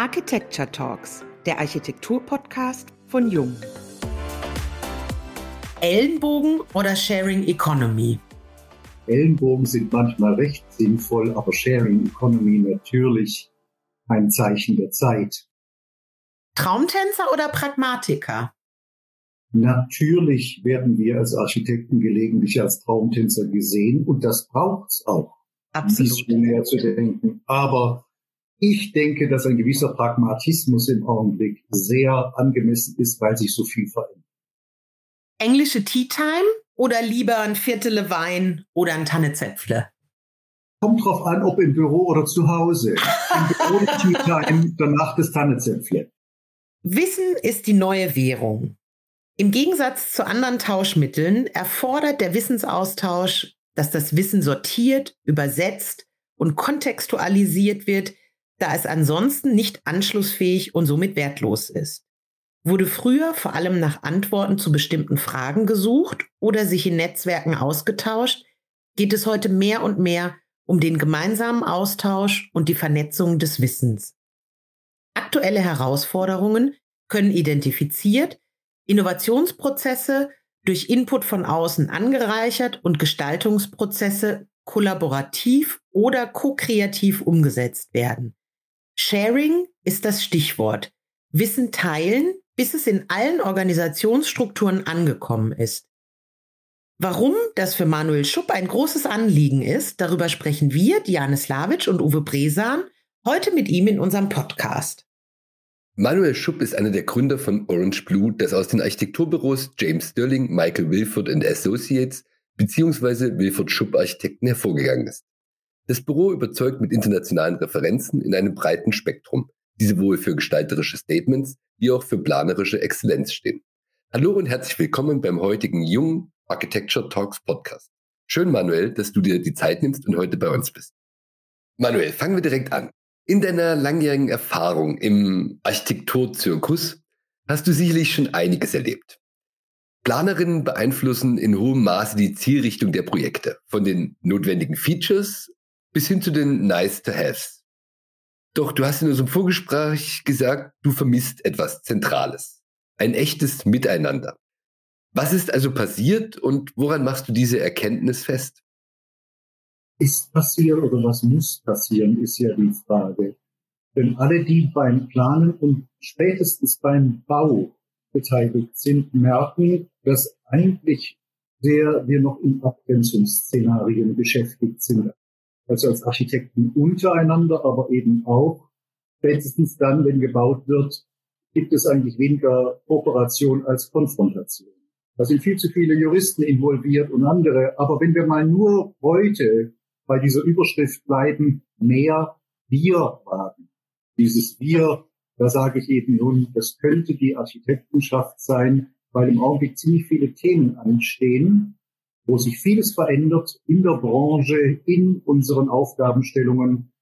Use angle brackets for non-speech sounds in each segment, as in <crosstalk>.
Architecture Talks, der Architektur-Podcast von Jung. Ellenbogen oder Sharing Economy? Ellenbogen sind manchmal recht sinnvoll, aber Sharing Economy natürlich ein Zeichen der Zeit. Traumtänzer oder Pragmatiker? Natürlich werden wir als Architekten gelegentlich als Traumtänzer gesehen und das braucht's auch. Absolut. Näher zu denken. Aber ich denke, dass ein gewisser Pragmatismus im Augenblick sehr angemessen ist, weil sich so viel verändert. Englische Tea Time oder lieber ein Viertel Wein oder ein Tannezäpfle? Kommt drauf an, ob im Büro oder zu Hause. <laughs> Im Büro Tea Time, danach das Tannezäpfle. Wissen ist die neue Währung. Im Gegensatz zu anderen Tauschmitteln erfordert der Wissensaustausch, dass das Wissen sortiert, übersetzt und kontextualisiert wird, da es ansonsten nicht anschlussfähig und somit wertlos ist. Wurde früher vor allem nach Antworten zu bestimmten Fragen gesucht oder sich in Netzwerken ausgetauscht, geht es heute mehr und mehr um den gemeinsamen Austausch und die Vernetzung des Wissens. Aktuelle Herausforderungen können identifiziert, Innovationsprozesse durch Input von außen angereichert und Gestaltungsprozesse kollaborativ oder ko-kreativ umgesetzt werden. Sharing ist das Stichwort. Wissen teilen, bis es in allen Organisationsstrukturen angekommen ist. Warum das für Manuel Schupp ein großes Anliegen ist, darüber sprechen wir, Diane Slavic und Uwe Bresan, heute mit ihm in unserem Podcast. Manuel Schupp ist einer der Gründer von Orange Blue, das aus den Architekturbüros James Sterling, Michael Wilford Associates bzw. Wilford Schupp Architekten hervorgegangen ist. Das Büro überzeugt mit internationalen Referenzen in einem breiten Spektrum, die sowohl für gestalterische Statements wie auch für planerische Exzellenz stehen. Hallo und herzlich willkommen beim heutigen Jung Architecture Talks Podcast. Schön, Manuel, dass du dir die Zeit nimmst und heute bei uns bist. Manuel, fangen wir direkt an. In deiner langjährigen Erfahrung im Architekturzirkus hast du sicherlich schon einiges erlebt. Planerinnen beeinflussen in hohem Maße die Zielrichtung der Projekte, von den notwendigen Features bis hin zu den Nice-to-Haves. Doch du hast in unserem Vorgespräch gesagt, du vermisst etwas Zentrales. Ein echtes Miteinander. Was ist also passiert und woran machst du diese Erkenntnis fest? ist passiert oder was muss passieren, ist ja die Frage. Denn alle, die beim Planen und spätestens beim Bau beteiligt sind, merken, dass eigentlich sehr wir noch in Abgrenzungsszenarien beschäftigt sind. Also als Architekten untereinander, aber eben auch spätestens dann, wenn gebaut wird, gibt es eigentlich weniger Kooperation als Konfrontation. Da sind viel zu viele Juristen involviert und andere. Aber wenn wir mal nur heute bei dieser Überschrift bleiben, mehr wir wagen. Dieses wir, da sage ich eben nun, das könnte die Architektenschaft sein, weil im Augenblick ziemlich viele Themen anstehen, wo sich vieles verändert in der Branche, in unseren Aufgabenstellungen.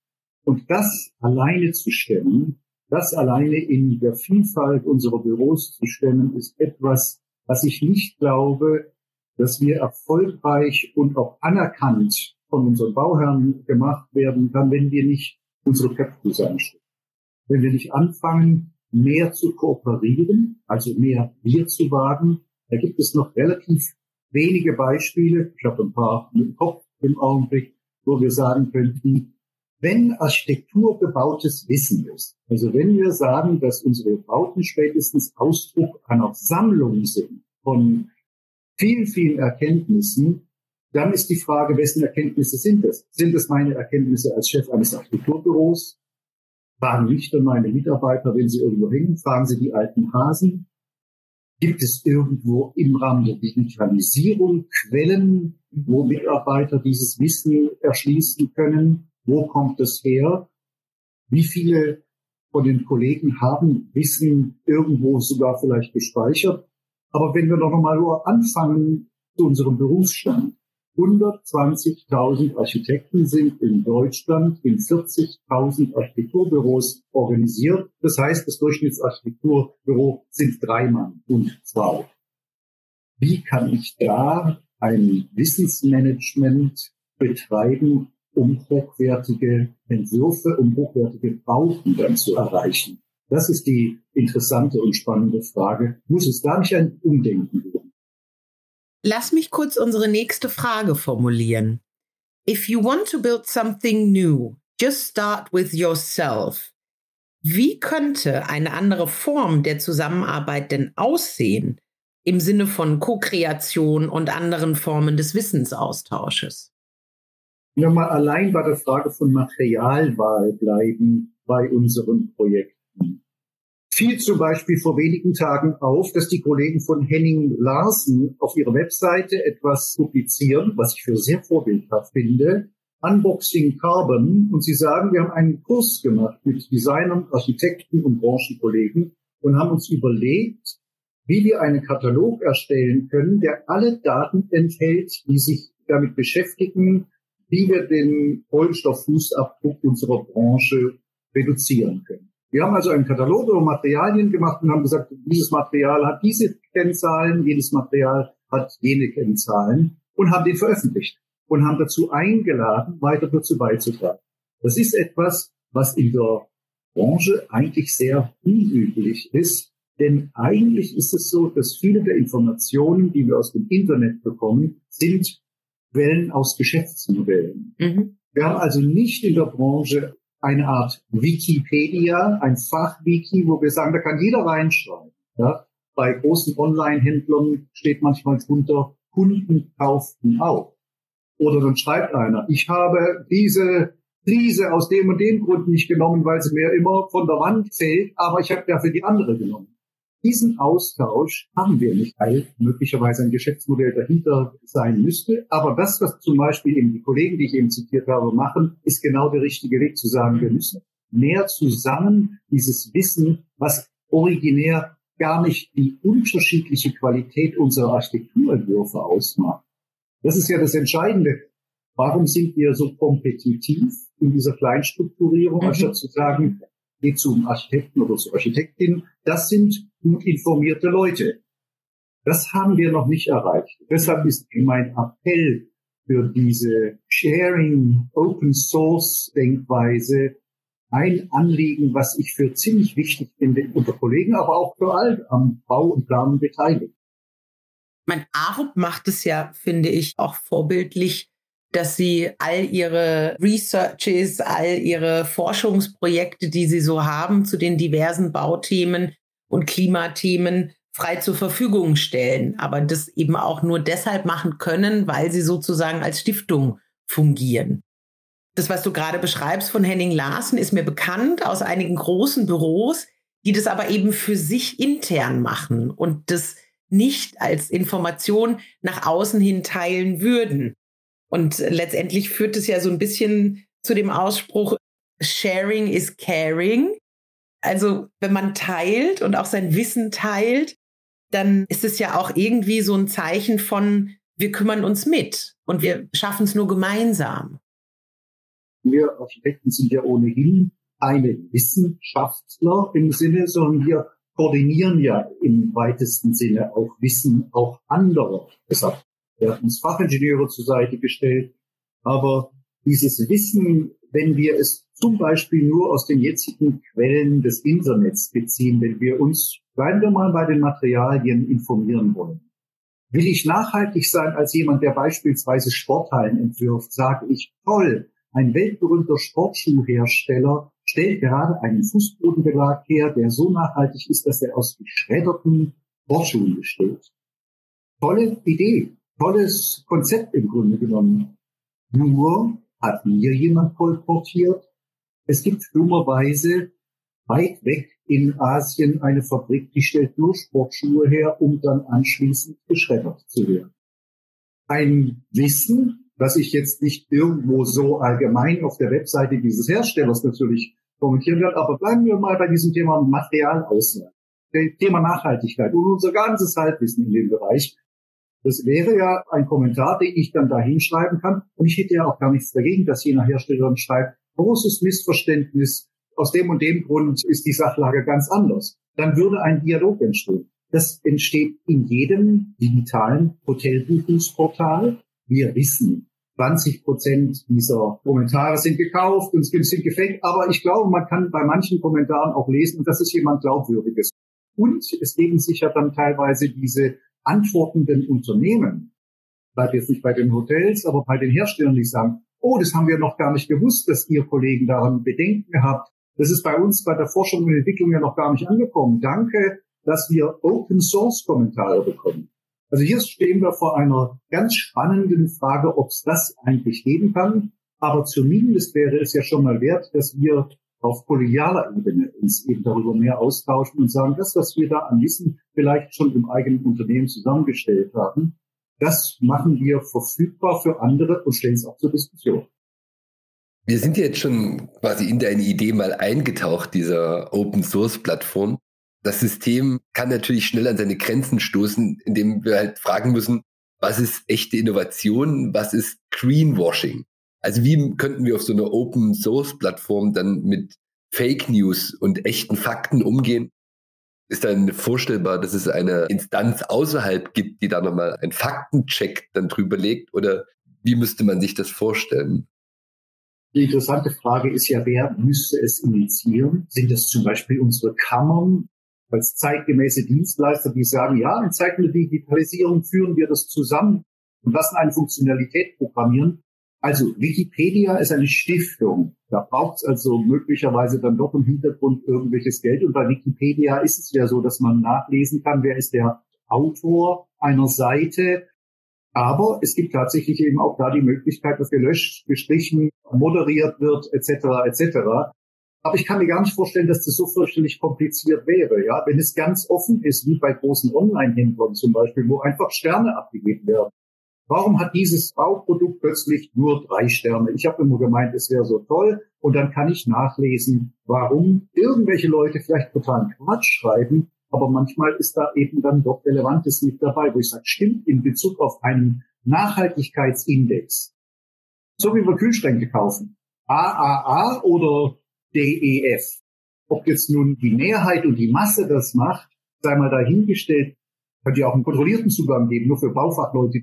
Und das alleine zu stemmen, das alleine in der Vielfalt unserer Büros zu stemmen, ist etwas, was ich nicht glaube, dass wir erfolgreich und auch anerkannt von unseren Bauherren gemacht werden kann, wenn wir nicht unsere Köpfe zusammenstecken. Wenn wir nicht anfangen, mehr zu kooperieren, also mehr wir zu wagen, da gibt es noch relativ wenige Beispiele, ich habe ein paar im Kopf im Augenblick, wo wir sagen könnten, wenn Architektur gebautes Wissen ist, also wenn wir sagen, dass unsere Bauten spätestens Ausdruck einer Sammlung sind von vielen, vielen Erkenntnissen, dann ist die Frage, wessen Erkenntnisse sind es? Sind es meine Erkenntnisse als Chef eines Architekturbüros? Fragen Richter meine Mitarbeiter, wenn sie irgendwo hängen? Fragen sie die alten Hasen? Gibt es irgendwo im Rahmen der Digitalisierung Quellen, wo Mitarbeiter dieses Wissen erschließen können? Wo kommt es her? Wie viele von den Kollegen haben Wissen irgendwo sogar vielleicht gespeichert? Aber wenn wir doch nochmal nur anfangen zu unserem Berufsstand, 120.000 Architekten sind in Deutschland in 40.000 Architekturbüros organisiert. Das heißt, das Durchschnittsarchitekturbüro sind drei Mann und zwei. Wie kann ich da ein Wissensmanagement betreiben, um hochwertige Entwürfe, um hochwertige Bauten dann zu erreichen. Das ist die interessante und spannende Frage. Muss es da nicht ein Umdenken geben? Lass mich kurz unsere nächste Frage formulieren. If you want to build something new, just start with yourself. Wie könnte eine andere Form der Zusammenarbeit denn aussehen im Sinne von Co-Kreation und anderen Formen des Wissensaustausches? Nur mal allein bei der Frage von Materialwahl bleiben bei unseren Projekten. Fiel zum Beispiel vor wenigen Tagen auf, dass die Kollegen von Henning Larsen auf ihrer Webseite etwas publizieren, was ich für sehr vorbildhaft finde, Unboxing Carbon und sie sagen, wir haben einen Kurs gemacht mit Designern, Architekten und Branchenkollegen und haben uns überlegt, wie wir einen Katalog erstellen können, der alle Daten enthält, die sich damit beschäftigen, wie wir den Kohlenstofffußabdruck unserer Branche reduzieren können. Wir haben also einen Katalog über Materialien gemacht und haben gesagt, dieses Material hat diese Kennzahlen, jedes Material hat jene Kennzahlen und haben den veröffentlicht und haben dazu eingeladen, weiter dazu beizutragen. Das ist etwas, was in der Branche eigentlich sehr unüblich ist, denn eigentlich ist es so, dass viele der Informationen, die wir aus dem Internet bekommen, sind Quellen aus Geschäftsmodellen. Mhm. Wir haben also nicht in der Branche eine Art Wikipedia, ein Fachwiki, wo wir sagen, da kann jeder reinschreiben. Ja? Bei großen Online-Händlern steht manchmal drunter, Kunden kauften auch. Oder dann schreibt einer, ich habe diese Krise aus dem und dem Grund nicht genommen, weil sie mir immer von der Wand fällt, aber ich habe dafür die andere genommen. Diesen Austausch haben wir nicht, weil möglicherweise ein Geschäftsmodell dahinter sein müsste. Aber das, was zum Beispiel eben die Kollegen, die ich eben zitiert habe, machen, ist genau der richtige Weg zu sagen, wir müssen mehr zusammen dieses Wissen, was originär gar nicht die unterschiedliche Qualität unserer Architekturentwürfe ausmacht, das ist ja das Entscheidende. Warum sind wir so kompetitiv in dieser Kleinstrukturierung, mhm. anstatt zu sagen, geh zum Architekten oder zur Architektin, das sind gut informierte Leute. Das haben wir noch nicht erreicht. Deshalb ist mein Appell für diese Sharing Open Source Denkweise ein Anliegen, was ich für ziemlich wichtig finde unter Kollegen, aber auch für alle am Bau und Planen beteiligt. Mein Arup macht es ja, finde ich, auch vorbildlich, dass sie all ihre Researches, all ihre Forschungsprojekte, die sie so haben zu den diversen Bauthemen und Klimathemen frei zur Verfügung stellen, aber das eben auch nur deshalb machen können, weil sie sozusagen als Stiftung fungieren. Das, was du gerade beschreibst von Henning Larsen, ist mir bekannt aus einigen großen Büros, die das aber eben für sich intern machen und das nicht als Information nach außen hin teilen würden. Und letztendlich führt es ja so ein bisschen zu dem Ausspruch, Sharing is caring. Also wenn man teilt und auch sein Wissen teilt, dann ist es ja auch irgendwie so ein Zeichen von, wir kümmern uns mit und wir schaffen es nur gemeinsam. Wir Architekten sind ja ohnehin eine Wissenschaftler im Sinne, sondern wir koordinieren ja im weitesten Sinne auch Wissen auch anderer. Deshalb werden uns Fachingenieure zur Seite gestellt. Aber dieses Wissen, wenn wir es zum Beispiel nur aus den jetzigen Quellen des Internets beziehen, wenn wir uns, bleiben wir mal bei den Materialien, informieren wollen. Will ich nachhaltig sein als jemand, der beispielsweise Sporthallen entwirft, sage ich, toll, ein weltberühmter Sportschuhhersteller stellt gerade einen Fußbodenbelag her, der so nachhaltig ist, dass er aus geschredderten Sportschuhen besteht. Tolle Idee, tolles Konzept im Grunde genommen. Nur hat mir jemand kolportiert, es gibt dummerweise weit weg in Asien eine Fabrik, die stellt nur Sportschuhe her, um dann anschließend geschreddert zu werden. Ein Wissen, was ich jetzt nicht irgendwo so allgemein auf der Webseite dieses Herstellers natürlich kommentieren werde, aber bleiben wir mal bei diesem Thema Materialauswahl, Thema Nachhaltigkeit und unser ganzes Halbwissen in dem Bereich. Das wäre ja ein Kommentar, den ich dann da hinschreiben kann. Und ich hätte ja auch gar nichts dagegen, dass jener Hersteller dann schreibt, großes Missverständnis, aus dem und dem Grund ist die Sachlage ganz anders. Dann würde ein Dialog entstehen. Das entsteht in jedem digitalen Hotelbuchungsportal. Wir wissen, 20 Prozent dieser Kommentare sind gekauft und sind gefaked. Aber ich glaube, man kann bei manchen Kommentaren auch lesen, und das ist jemand Glaubwürdiges. Und es geben sich ja dann teilweise diese antwortenden Unternehmen, bleibt jetzt nicht bei den Hotels, aber bei den Herstellern, die sagen, oh, das haben wir noch gar nicht gewusst, dass ihr Kollegen daran Bedenken habt. Das ist bei uns bei der Forschung und Entwicklung ja noch gar nicht angekommen. Danke, dass wir Open Source Kommentare bekommen. Also hier stehen wir vor einer ganz spannenden Frage, ob es das eigentlich geben kann. Aber zumindest wäre es ja schon mal wert, dass wir auf kollegialer Ebene uns eben darüber mehr austauschen und sagen, das, was wir da an Wissen vielleicht schon im eigenen Unternehmen zusammengestellt haben, das machen wir verfügbar für andere und stellen es auch zur Diskussion. Wir sind jetzt schon quasi in deine Idee mal eingetaucht, dieser Open Source Plattform. Das System kann natürlich schnell an seine Grenzen stoßen, indem wir halt fragen müssen, was ist echte Innovation, was ist Greenwashing? Also wie könnten wir auf so einer Open Source Plattform dann mit Fake News und echten Fakten umgehen? Ist dann vorstellbar, dass es eine Instanz außerhalb gibt, die da nochmal einen Faktencheck dann drüber legt? Oder wie müsste man sich das vorstellen? Die interessante Frage ist ja, wer müsste es initiieren? Sind es zum Beispiel unsere Kammern als zeitgemäße Dienstleister, die sagen, ja, in Zeiten der Digitalisierung führen wir das zusammen und lassen eine Funktionalität programmieren? Also Wikipedia ist eine Stiftung. Da braucht es also möglicherweise dann doch im Hintergrund irgendwelches Geld. Und bei Wikipedia ist es ja so, dass man nachlesen kann, wer ist der Autor einer Seite. Aber es gibt tatsächlich eben auch da die Möglichkeit, dass gelöscht, gestrichen, moderiert wird, etc. etc. Aber ich kann mir gar nicht vorstellen, dass das so fürchterlich kompliziert wäre. Ja, wenn es ganz offen ist, wie bei großen Online-Händlern zum Beispiel, wo einfach Sterne abgegeben werden. Warum hat dieses Bauprodukt plötzlich nur drei Sterne? Ich habe immer gemeint, es wäre so toll. Und dann kann ich nachlesen, warum irgendwelche Leute vielleicht totalen Quatsch schreiben, aber manchmal ist da eben dann doch Relevantes mit dabei, wo ich sage, stimmt in Bezug auf einen Nachhaltigkeitsindex. So wie wir Kühlschränke kaufen. AAA oder DEF. Ob jetzt nun die Mehrheit und die Masse das macht, sei mal dahingestellt, könnte ja auch einen kontrollierten Zugang geben, nur für Baufachleute,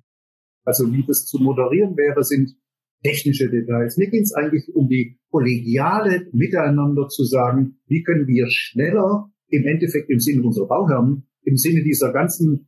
also wie das zu moderieren wäre, sind technische Details. Mir ging es eigentlich um die kollegiale Miteinander zu sagen, wie können wir schneller im Endeffekt im Sinne unserer Bauherren, im Sinne dieser ganzen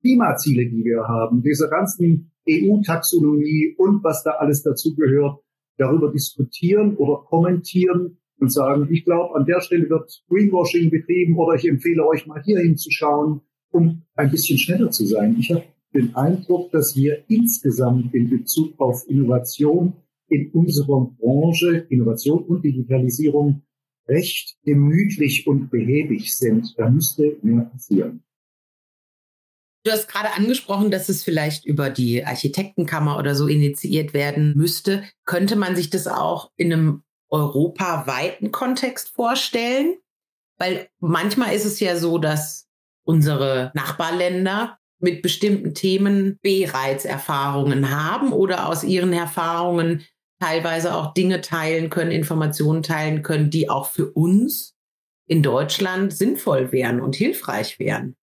Klimaziele, die wir haben, dieser ganzen EU-Taxonomie und was da alles dazugehört, darüber diskutieren oder kommentieren und sagen, ich glaube, an der Stelle wird Greenwashing betrieben oder ich empfehle euch mal hier hinzuschauen, um ein bisschen schneller zu sein. Ich habe den Eindruck, dass wir insgesamt in Bezug auf Innovation in unserer Branche, Innovation und Digitalisierung, recht gemütlich und behäbig sind. Da müsste mehr passieren. Du hast gerade angesprochen, dass es vielleicht über die Architektenkammer oder so initiiert werden müsste. Könnte man sich das auch in einem europaweiten Kontext vorstellen? Weil manchmal ist es ja so, dass unsere Nachbarländer mit bestimmten Themen bereits Erfahrungen haben oder aus ihren Erfahrungen teilweise auch Dinge teilen können, Informationen teilen können, die auch für uns in Deutschland sinnvoll wären und hilfreich wären.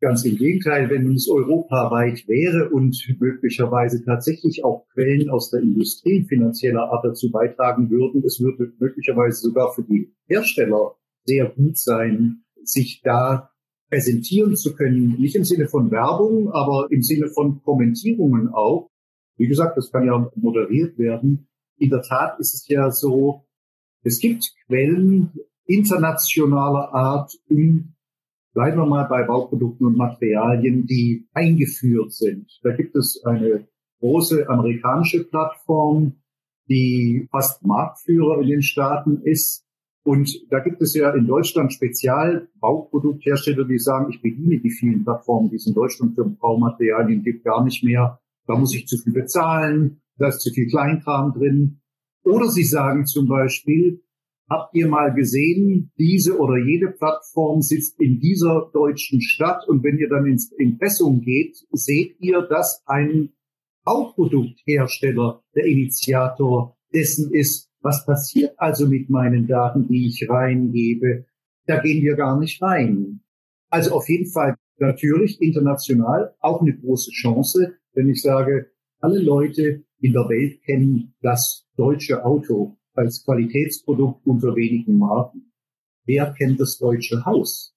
Ganz im Gegenteil, wenn es europaweit wäre und möglicherweise tatsächlich auch Quellen aus der Industrie finanzieller Art dazu beitragen würden, es würde möglicherweise sogar für die Hersteller sehr gut sein, sich da präsentieren zu können, nicht im Sinne von Werbung, aber im Sinne von Kommentierungen auch. Wie gesagt, das kann ja moderiert werden. In der Tat ist es ja so, es gibt Quellen internationaler Art, um, bleiben wir mal bei Bauprodukten und Materialien, die eingeführt sind. Da gibt es eine große amerikanische Plattform, die fast Marktführer in den Staaten ist, und da gibt es ja in Deutschland Spezialbauprodukthersteller, die sagen, ich bediene die vielen Plattformen, die es in Deutschland für Baumaterialien gibt, gar nicht mehr. Da muss ich zu viel bezahlen, da ist zu viel Kleinkram drin. Oder sie sagen zum Beispiel, habt ihr mal gesehen, diese oder jede Plattform sitzt in dieser deutschen Stadt und wenn ihr dann ins Impressum geht, seht ihr, dass ein Bauprodukthersteller der Initiator dessen ist, was passiert also mit meinen Daten, die ich reingebe? Da gehen wir gar nicht rein. Also auf jeden Fall natürlich international auch eine große Chance, wenn ich sage, alle Leute, in der Welt kennen das deutsche Auto als Qualitätsprodukt unter wenigen Marken. Wer kennt das deutsche Haus?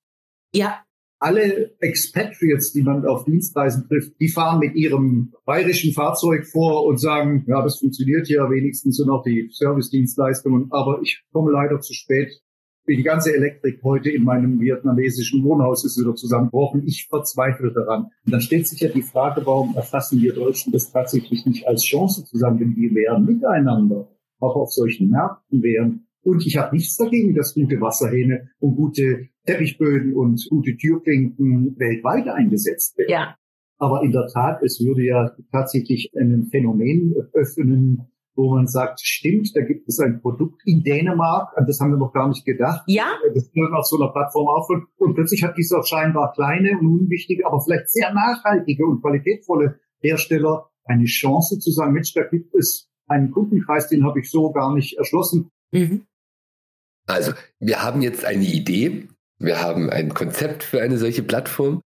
Ja. Alle Expatriates, die man auf Dienstreisen trifft, die fahren mit ihrem bayerischen Fahrzeug vor und sagen, ja, das funktioniert ja wenigstens so noch die Servicedienstleistungen, aber ich komme leider zu spät die ganze Elektrik heute in meinem vietnamesischen Wohnhaus ist wieder zusammengebrochen. Ich verzweifle daran. Und dann stellt sich ja die Frage, warum erfassen wir Deutschen das tatsächlich nicht als Chance zusammen, wenn wir wären miteinander auch auf solchen Märkten wären. Und ich habe nichts dagegen, dass gute Wasserhähne und gute Teppichböden und gute Türklinken weltweit eingesetzt werden. Ja. Aber in der Tat, es würde ja tatsächlich ein Phänomen öffnen, wo man sagt, stimmt, da gibt es ein Produkt in Dänemark, an das haben wir noch gar nicht gedacht. Ja. Das können auf so einer Plattform aufhören. Und plötzlich hat dieser scheinbar kleine und unwichtige, aber vielleicht sehr nachhaltige und qualitätvolle Hersteller eine Chance zu sagen, Mensch, da gibt es einen Kundenkreis, den habe ich so gar nicht erschlossen. Mhm. Also, wir haben jetzt eine Idee, wir haben ein Konzept für eine solche Plattform.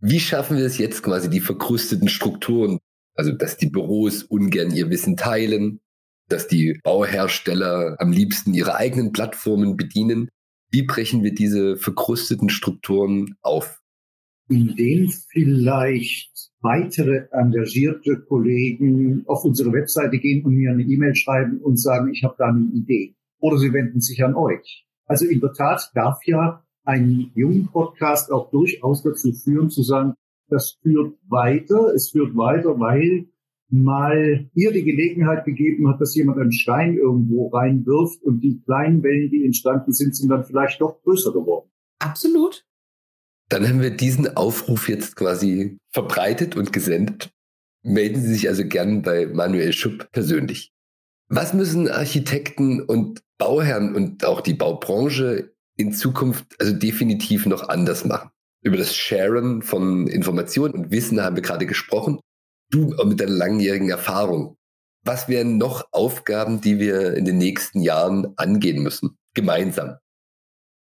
Wie schaffen wir es jetzt quasi, die verkrusteten Strukturen, also dass die Büros ungern ihr Wissen teilen, dass die Bauhersteller am liebsten ihre eigenen Plattformen bedienen. Wie brechen wir diese verkrusteten Strukturen auf? Indem vielleicht weitere engagierte Kollegen auf unsere Webseite gehen und mir eine E-Mail schreiben und sagen, ich habe da eine Idee. Oder sie wenden sich an euch. Also in der Tat darf ja ein jungen Podcast auch durchaus dazu führen, zu sagen, das führt weiter, es führt weiter, weil mal hier die Gelegenheit gegeben hat, dass jemand einen Stein irgendwo reinwirft und die kleinen Wellen, die entstanden sind, sind dann vielleicht doch größer geworden. Absolut. Dann haben wir diesen Aufruf jetzt quasi verbreitet und gesendet. Melden Sie sich also gern bei Manuel Schupp persönlich. Was müssen Architekten und Bauherren und auch die Baubranche in Zukunft also definitiv noch anders machen? Über das Sharen von Informationen und Wissen haben wir gerade gesprochen du mit deiner langjährigen Erfahrung, was wären noch Aufgaben, die wir in den nächsten Jahren angehen müssen, gemeinsam?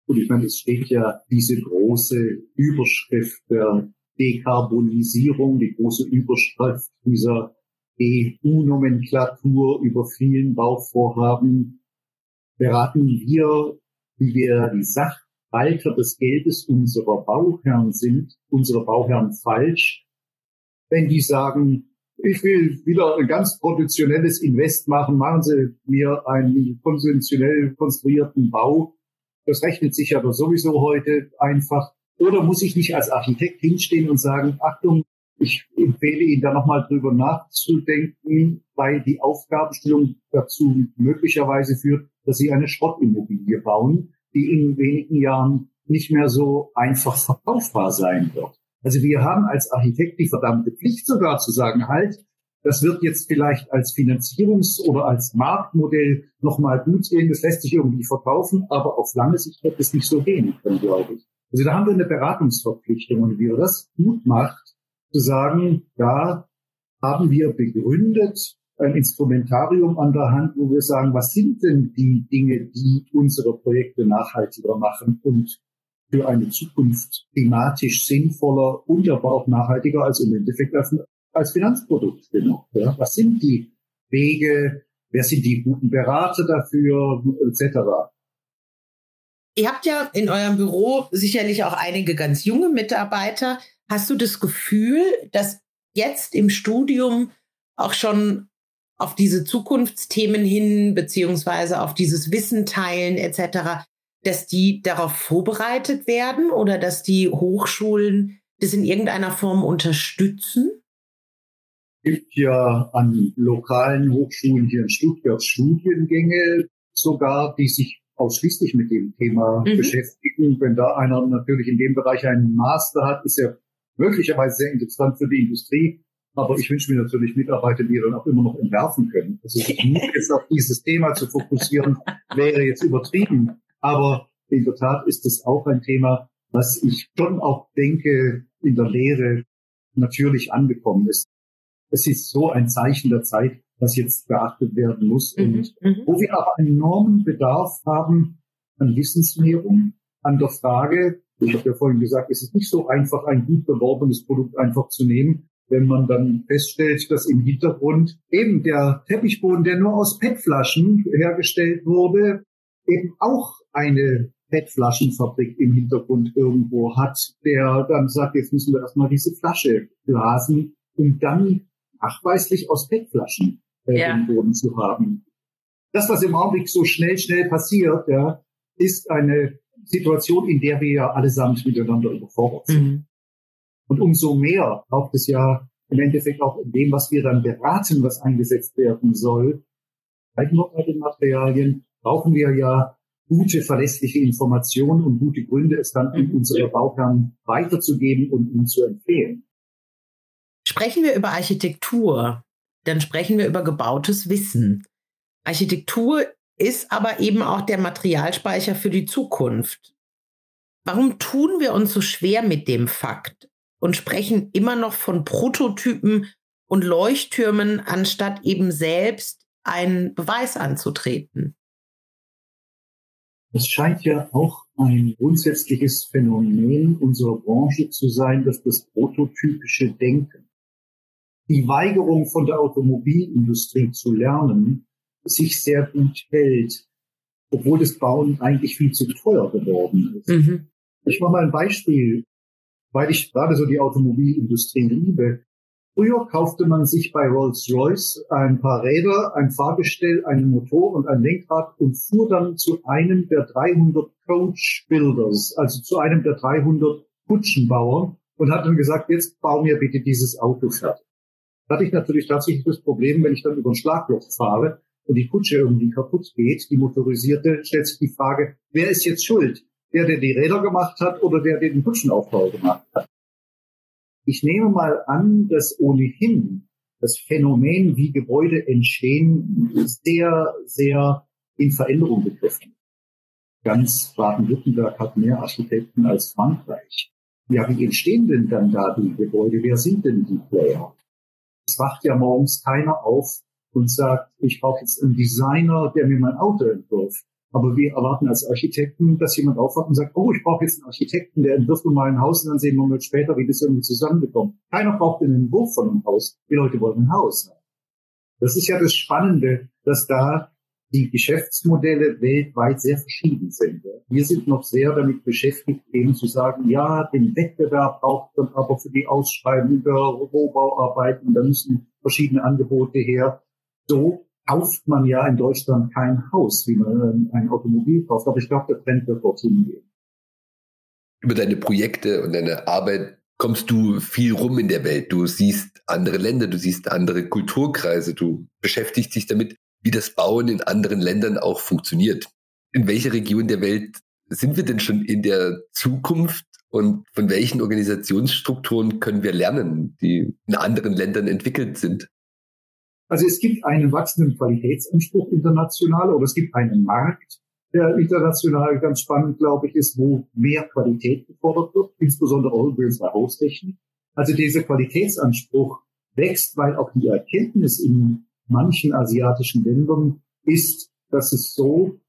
Und ich meine, es steht ja diese große Überschrift der Dekarbonisierung, die große Überschrift dieser EU-Nomenklatur über vielen Bauvorhaben. Beraten wir, wie wir die Sachwalter des Geldes unserer Bauherren sind, unsere Bauherren falsch, wenn die sagen, ich will wieder ein ganz traditionelles Invest machen, machen Sie mir einen konventionell konstruierten Bau. Das rechnet sich aber sowieso heute einfach. Oder muss ich nicht als Architekt hinstehen und sagen, Achtung, ich empfehle Ihnen da nochmal drüber nachzudenken, weil die Aufgabenstellung dazu möglicherweise führt, dass Sie eine Schrottimmobilie bauen, die in wenigen Jahren nicht mehr so einfach verkaufbar sein wird. Also wir haben als Architekt die verdammte Pflicht sogar zu sagen, halt, das wird jetzt vielleicht als Finanzierungs- oder als Marktmodell nochmal gut gehen, das lässt sich irgendwie verkaufen, aber auf lange Sicht wird es nicht so gehen glaube ich. Also da haben wir eine Beratungsverpflichtung und wie er das gut macht, zu sagen, da haben wir begründet ein Instrumentarium an der Hand, wo wir sagen, was sind denn die Dinge, die unsere Projekte nachhaltiger machen und für eine Zukunft klimatisch sinnvoller und aber auch nachhaltiger als im Endeffekt als Finanzprodukt genug. Ja? Was sind die Wege? Wer sind die guten Berater dafür? Etc. Ihr habt ja in eurem Büro sicherlich auch einige ganz junge Mitarbeiter. Hast du das Gefühl, dass jetzt im Studium auch schon auf diese Zukunftsthemen hin, beziehungsweise auf dieses Wissen teilen etc., dass die darauf vorbereitet werden oder dass die Hochschulen das in irgendeiner Form unterstützen? Es gibt ja an lokalen Hochschulen hier in Stuttgart Studiengänge sogar, die sich ausschließlich mit dem Thema mhm. beschäftigen. Wenn da einer natürlich in dem Bereich einen Master hat, ist er möglicherweise sehr interessant für die Industrie. Aber ich wünsche mir natürlich Mitarbeiter, die dann auch immer noch entwerfen können. Also nur jetzt auf dieses Thema zu fokussieren, wäre jetzt übertrieben. Aber in der Tat ist es auch ein Thema, was ich schon auch denke, in der Lehre natürlich angekommen ist. Es ist so ein Zeichen der Zeit, was jetzt beachtet werden muss mhm. und mhm. wo wir aber einen enormen Bedarf haben an Wissensmehrung, an der Frage, ich habe ja vorhin gesagt, es ist nicht so einfach, ein gut beworbenes Produkt einfach zu nehmen wenn man dann feststellt, dass im Hintergrund eben der Teppichboden, der nur aus PET-Flaschen hergestellt wurde, eben auch eine PET-Flaschenfabrik im Hintergrund irgendwo hat, der dann sagt, jetzt müssen wir erstmal diese Flasche blasen, um dann nachweislich aus PET-Flaschen äh, ja. den Boden zu haben. Das, was im Augenblick so schnell, schnell passiert, ja, ist eine Situation, in der wir ja allesamt miteinander überfordert sind. Mhm. Und umso mehr braucht es ja im Endeffekt auch in dem, was wir dann beraten, was eingesetzt werden soll, bei den Materialien brauchen wir ja gute, verlässliche Informationen und gute Gründe, es dann an unsere Bauherren weiterzugeben und ihnen zu empfehlen. Sprechen wir über Architektur, dann sprechen wir über gebautes Wissen. Architektur ist aber eben auch der Materialspeicher für die Zukunft. Warum tun wir uns so schwer mit dem Fakt und sprechen immer noch von Prototypen und Leuchttürmen, anstatt eben selbst einen Beweis anzutreten? Es scheint ja auch ein grundsätzliches Phänomen unserer Branche zu sein, dass das prototypische Denken, die Weigerung von der Automobilindustrie zu lernen, sich sehr gut hält, obwohl das Bauen eigentlich viel zu teuer geworden ist. Mhm. Ich mache mal ein Beispiel, weil ich gerade so die Automobilindustrie liebe. Früher kaufte man sich bei Rolls-Royce ein paar Räder, ein Fahrgestell, einen Motor und ein Lenkrad und fuhr dann zu einem der 300 Coach Builders, also zu einem der 300 Kutschenbauer und hat dann gesagt, jetzt bau mir bitte dieses Auto fertig. Da hatte ich natürlich tatsächlich das Problem, wenn ich dann über ein Schlagloch fahre und die Kutsche irgendwie kaputt geht, die motorisierte, stellt sich die Frage, wer ist jetzt schuld? Der, der die Räder gemacht hat oder der, der den Kutschenaufbau gemacht hat? Ich nehme mal an, dass ohnehin das Phänomen, wie Gebäude entstehen, sehr, sehr in Veränderung begriffen. Ganz Baden-Württemberg hat mehr Architekten als Frankreich. Ja, wie entstehen denn dann da die Gebäude? Wer sind denn die Player? Es wacht ja morgens keiner auf und sagt, ich brauche jetzt einen Designer, der mir mein Auto entwirft. Aber wir erwarten als Architekten, dass jemand aufwacht und sagt, oh, ich brauche jetzt einen Architekten, der entwirft mal ein Haus und dann sehen wir mal später, wie das irgendwie zusammenbekommt. Keiner braucht einen Entwurf von einem Haus. Die Leute wollen ein Haus. Das ist ja das Spannende, dass da die Geschäftsmodelle weltweit sehr verschieden sind. Wir sind noch sehr damit beschäftigt, eben zu sagen, ja, den Wettbewerb braucht man aber für die Ausschreibung der Rohbauarbeiten, da müssen verschiedene Angebote her. So kauft man ja in Deutschland kein Haus, wie man ein Automobil kauft. Aber ich glaube, der Trend wird dorthin gehen. Über deine Projekte und deine Arbeit kommst du viel rum in der Welt. Du siehst andere Länder, du siehst andere Kulturkreise, du beschäftigst dich damit, wie das Bauen in anderen Ländern auch funktioniert. In welcher Region der Welt sind wir denn schon in der Zukunft und von welchen Organisationsstrukturen können wir lernen, die in anderen Ländern entwickelt sind? Also es gibt einen wachsenden Qualitätsanspruch international oder es gibt einen Markt, der international ganz spannend, glaube ich, ist, wo mehr Qualität gefordert wird, insbesondere auch übrigens bei Haustechnik. Also dieser Qualitätsanspruch wächst, weil auch die Erkenntnis in manchen asiatischen Ländern ist, dass es so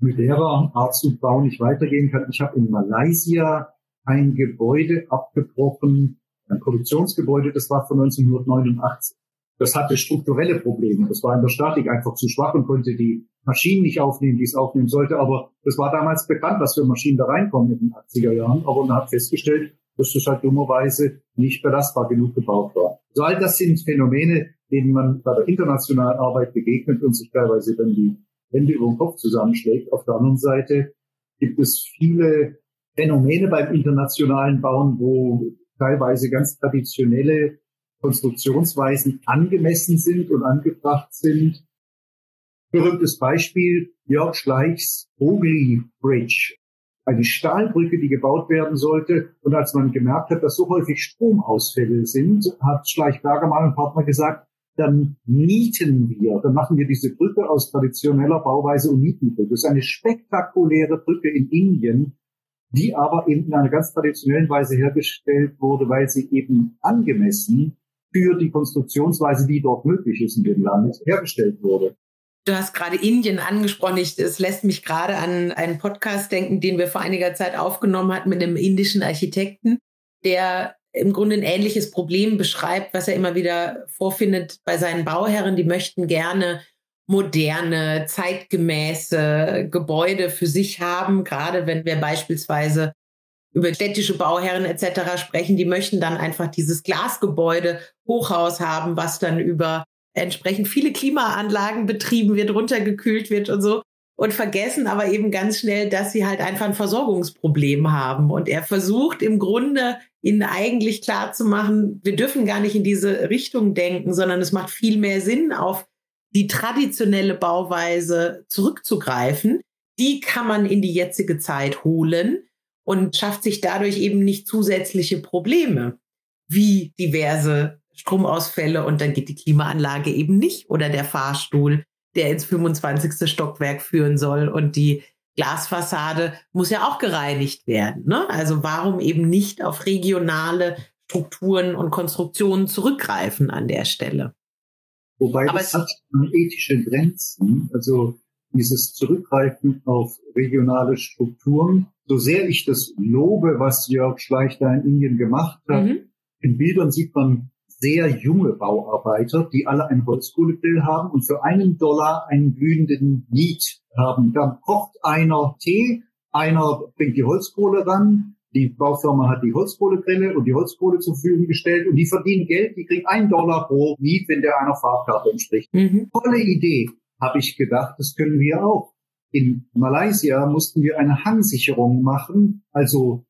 mit der Art zu bauen nicht weitergehen kann. Ich habe in Malaysia ein Gebäude abgebrochen, ein Produktionsgebäude, das war von 1989. Das hatte strukturelle Probleme. Das war in der Statik einfach zu schwach und konnte die Maschinen nicht aufnehmen, die es aufnehmen sollte. Aber das war damals bekannt, was für Maschinen da reinkommen in den 80er Jahren. Aber man hat festgestellt, dass das halt dummerweise nicht belastbar genug gebaut war. So all das sind Phänomene, denen man bei der internationalen Arbeit begegnet und sich teilweise dann die Hände über den Kopf zusammenschlägt. Auf der anderen Seite gibt es viele Phänomene beim internationalen Bauen, wo teilweise ganz traditionelle Konstruktionsweisen angemessen sind und angebracht sind. Berühmtes Beispiel Jörg Schleichs Ogli Bridge, eine Stahlbrücke, die gebaut werden sollte. Und als man gemerkt hat, dass so häufig Stromausfälle sind, hat Schleich Bergermann und Partner gesagt, dann nieten wir, dann machen wir diese Brücke aus traditioneller Bauweise und nieten Das ist eine spektakuläre Brücke in Indien, die aber in einer ganz traditionellen Weise hergestellt wurde, weil sie eben angemessen für die Konstruktionsweise, die dort möglich ist in dem Land, hergestellt wurde. Du hast gerade Indien angesprochen. es lässt mich gerade an einen Podcast denken, den wir vor einiger Zeit aufgenommen hatten mit einem indischen Architekten, der im Grunde ein ähnliches Problem beschreibt, was er immer wieder vorfindet bei seinen Bauherren. Die möchten gerne moderne, zeitgemäße Gebäude für sich haben, gerade wenn wir beispielsweise über städtische Bauherren etc. sprechen, die möchten dann einfach dieses Glasgebäude Hochhaus haben, was dann über entsprechend viele Klimaanlagen betrieben wird, runtergekühlt wird und so und vergessen aber eben ganz schnell, dass sie halt einfach ein Versorgungsproblem haben. Und er versucht im Grunde ihnen eigentlich klar zu machen, wir dürfen gar nicht in diese Richtung denken, sondern es macht viel mehr Sinn, auf die traditionelle Bauweise zurückzugreifen. Die kann man in die jetzige Zeit holen und schafft sich dadurch eben nicht zusätzliche Probleme wie diverse Stromausfälle und dann geht die Klimaanlage eben nicht oder der Fahrstuhl der ins 25. Stockwerk führen soll und die Glasfassade muss ja auch gereinigt werden. Ne? Also warum eben nicht auf regionale Strukturen und Konstruktionen zurückgreifen an der Stelle? Wobei Aber das hat ethische Grenzen. Also dieses Zurückgreifen auf regionale Strukturen, so sehr ich das lobe, was Jörg Schleich da in Indien gemacht hat, mhm. in Bildern sieht man sehr junge Bauarbeiter, die alle ein Holzkohlegrill haben und für einen Dollar einen glühenden Miet haben. Dann kocht einer Tee, einer bringt die Holzkohle ran, die Baufirma hat die Holzkohlegrille und die Holzkohle zur Verfügung gestellt und die verdienen Geld, die kriegen einen Dollar pro Miet, wenn der einer Farbkarte entspricht. Mhm. Tolle Idee, habe ich gedacht, das können wir auch. In Malaysia mussten wir eine Hangsicherung machen, also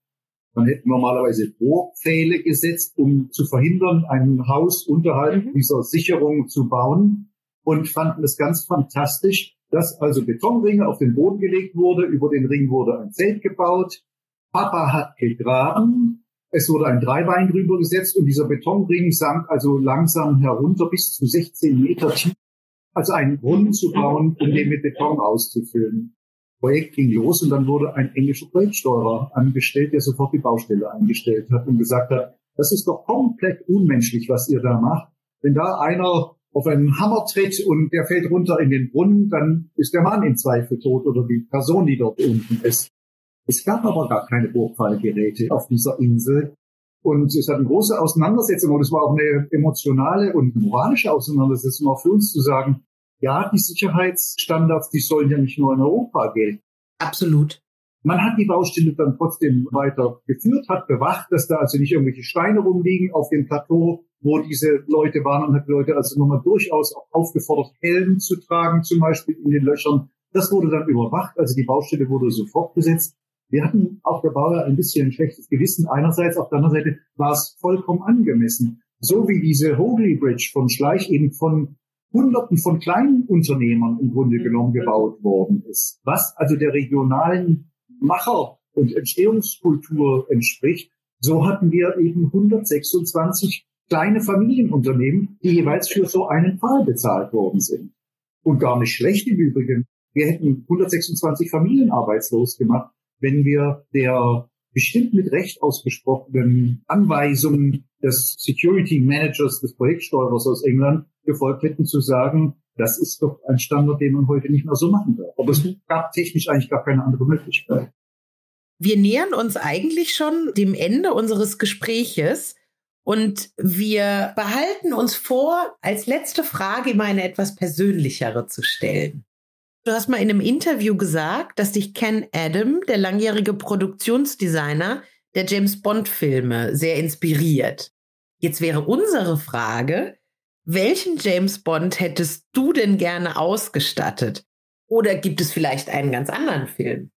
man hätte normalerweise Bohrpfähle gesetzt, um zu verhindern, ein Haus unterhalb mhm. dieser Sicherung zu bauen und fanden es ganz fantastisch, dass also Betonringe auf den Boden gelegt wurde, über den Ring wurde ein Zelt gebaut, Papa hat gegraben, es wurde ein Dreibein drüber gesetzt und dieser Betonring sank also langsam herunter bis zu 16 Meter tief, also einen Brunnen zu bauen, um den mit Beton auszufüllen. Projekt ging los und dann wurde ein englischer Projektsteuerer angestellt, der sofort die Baustelle eingestellt hat und gesagt hat, das ist doch komplett unmenschlich, was ihr da macht. Wenn da einer auf einen Hammer tritt und der fällt runter in den Brunnen, dann ist der Mann in Zweifel tot oder die Person, die dort unten ist. Es gab aber gar keine Burgfallgeräte auf dieser Insel. Und es hat eine große Auseinandersetzung und es war auch eine emotionale und moralische Auseinandersetzung auch für uns zu sagen, ja, die Sicherheitsstandards, die sollen ja nicht nur in Europa gelten. Absolut. Man hat die Baustelle dann trotzdem weiter geführt, hat bewacht, dass da also nicht irgendwelche Steine rumliegen auf dem Plateau, wo diese Leute waren und hat die Leute also nochmal durchaus auch aufgefordert, Helm zu tragen, zum Beispiel in den Löchern. Das wurde dann überwacht, also die Baustelle wurde sofort besetzt. Wir hatten auf der Bauer ein bisschen ein schlechtes Gewissen einerseits, auf der anderen Seite war es vollkommen angemessen. So wie diese Hogley Bridge von Schleich eben von Hunderten von kleinen Unternehmern im Grunde mhm. genommen gebaut worden ist, was also der regionalen Macher- und Entstehungskultur entspricht. So hatten wir eben 126 kleine Familienunternehmen, die jeweils für so einen Fall bezahlt worden sind. Und gar nicht schlecht im Übrigen. Wir hätten 126 Familien arbeitslos gemacht, wenn wir der bestimmt mit Recht ausgesprochenen Anweisungen des Security Managers des Projektsteuerers aus England gefolgt hätten, zu sagen, das ist doch ein Standard, den man heute nicht mehr so machen darf. Aber es gab technisch eigentlich gar keine andere Möglichkeit. Wir nähern uns eigentlich schon dem Ende unseres Gespräches und wir behalten uns vor, als letzte Frage immer eine etwas persönlichere zu stellen. Du hast mal in einem Interview gesagt, dass dich Ken Adam, der langjährige Produktionsdesigner der James Bond Filme, sehr inspiriert. Jetzt wäre unsere Frage, welchen James Bond hättest du denn gerne ausgestattet? Oder gibt es vielleicht einen ganz anderen Film?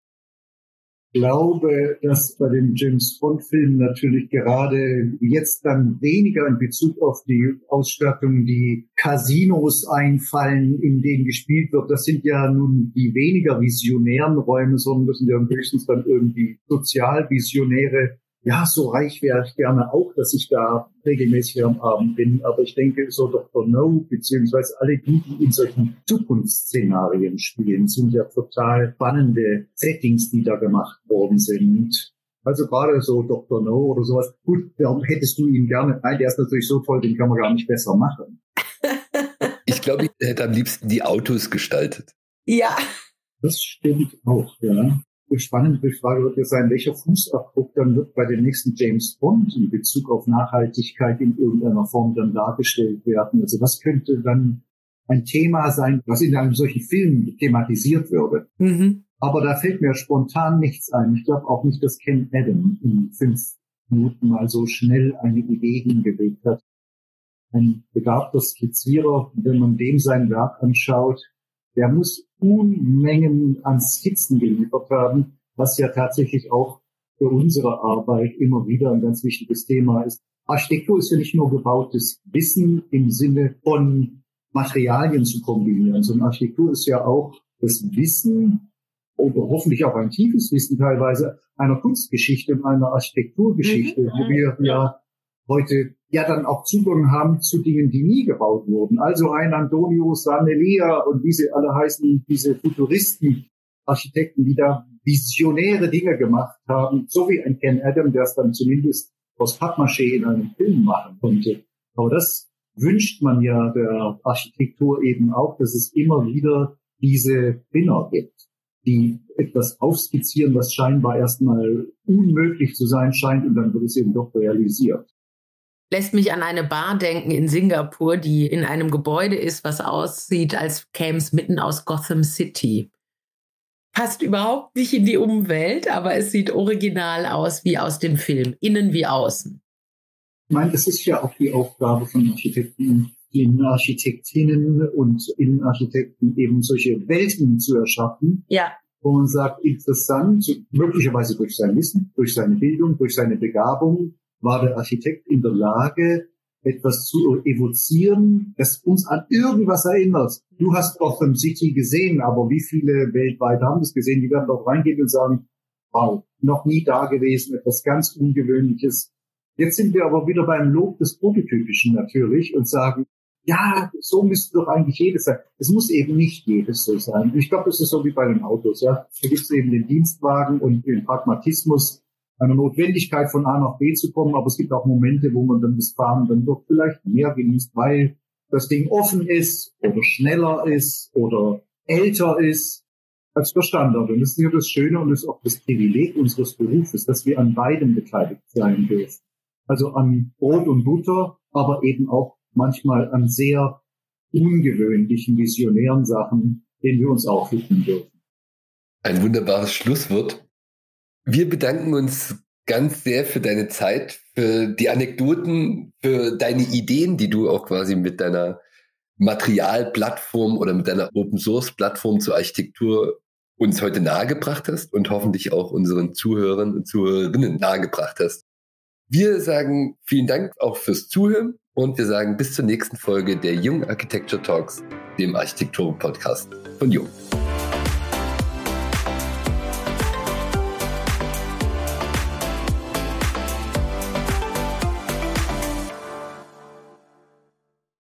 Ich glaube, dass bei den James Bond-Filmen natürlich gerade jetzt dann weniger in Bezug auf die Ausstattung die Casinos einfallen, in denen gespielt wird. Das sind ja nun die weniger visionären Räume, sondern das sind ja höchstens dann irgendwie sozial visionäre ja, so reich wäre ich gerne auch, dass ich da regelmäßig am Abend bin. Aber ich denke, so Dr. No, beziehungsweise alle die, die in solchen Zukunftsszenarien spielen, sind ja total spannende Settings, die da gemacht worden sind. Also gerade so Dr. No oder sowas. Gut, warum hättest du ihn gerne? Nein, der ist natürlich so toll, den kann man gar nicht besser machen. <laughs> ich glaube, ich hätte am liebsten die Autos gestaltet. Ja. Das stimmt auch, ja. Die spannende Frage wird ja sein, welcher Fußabdruck dann wird bei dem nächsten James Bond in Bezug auf Nachhaltigkeit in irgendeiner Form dann dargestellt werden. Also was könnte dann ein Thema sein, was in einem solchen Film thematisiert würde. Mhm. Aber da fällt mir spontan nichts ein. Ich glaube auch nicht, dass Ken Adam in fünf Minuten mal so schnell eine Idee hingelegt hat. Ein begabter Skizzierer, wenn man dem sein Werk anschaut, der muss Unmengen an Skizzen geliefert haben, was ja tatsächlich auch für unsere Arbeit immer wieder ein ganz wichtiges Thema ist. Architektur ist ja nicht nur gebautes Wissen im Sinne von Materialien zu kombinieren, sondern Architektur ist ja auch das Wissen oder hoffentlich auch ein tiefes Wissen teilweise einer Kunstgeschichte und einer Architekturgeschichte, mhm. wo wir ja heute ja dann auch Zugang haben zu Dingen, die nie gebaut wurden. Also ein Antonio Sanelia und wie sie alle heißen, diese Futuristen, Architekten, die da visionäre Dinge gemacht haben, so wie ein Ken Adam, der es dann zumindest aus Pappmaché in einem Film machen konnte. Aber das wünscht man ja der Architektur eben auch, dass es immer wieder diese Spinner gibt, die etwas aufskizzieren, was scheinbar erstmal unmöglich zu sein scheint und dann wird es eben doch realisiert lässt mich an eine Bar denken in Singapur, die in einem Gebäude ist, was aussieht, als käme es mitten aus Gotham City. Passt überhaupt nicht in die Umwelt, aber es sieht original aus wie aus dem Film, innen wie außen. Ich meine, es ist ja auch die Aufgabe von Architekten, Innenarchitektinnen und Innenarchitekten eben solche Welten zu erschaffen. Ja. Wo man sagt, interessant, möglicherweise durch sein Wissen, durch seine Bildung, durch seine Begabung, war der Architekt in der Lage, etwas zu evozieren, das uns an irgendwas erinnert. Du hast Gotham City gesehen, aber wie viele weltweit haben das gesehen? Die werden doch reingehen und sagen, wow, noch nie da gewesen, etwas ganz Ungewöhnliches. Jetzt sind wir aber wieder beim Lob des Prototypischen natürlich und sagen, ja, so müsste doch eigentlich jedes sein. Es muss eben nicht jedes so sein. Ich glaube, das ist so wie bei den Autos. Ja, da gibt es eben den Dienstwagen und den Pragmatismus einer Notwendigkeit von A nach B zu kommen, aber es gibt auch Momente, wo man dann das Fahren dann doch vielleicht mehr genießt, weil das Ding offen ist oder schneller ist oder älter ist als der Standard. Und das ist ja das Schöne und das ist auch das Privileg unseres Berufes, dass wir an beidem beteiligt sein dürfen. Also an Brot und Butter, aber eben auch manchmal an sehr ungewöhnlichen, visionären Sachen, denen wir uns auch widmen dürfen. Ein wunderbares Schlusswort. Wir bedanken uns ganz sehr für deine Zeit, für die Anekdoten, für deine Ideen, die du auch quasi mit deiner Materialplattform oder mit deiner Open Source Plattform zur Architektur uns heute nahegebracht hast und hoffentlich auch unseren Zuhörern und Zuhörerinnen nahegebracht hast. Wir sagen vielen Dank auch fürs Zuhören und wir sagen bis zur nächsten Folge der Jung Architecture Talks, dem Architektur-Podcast von Jung.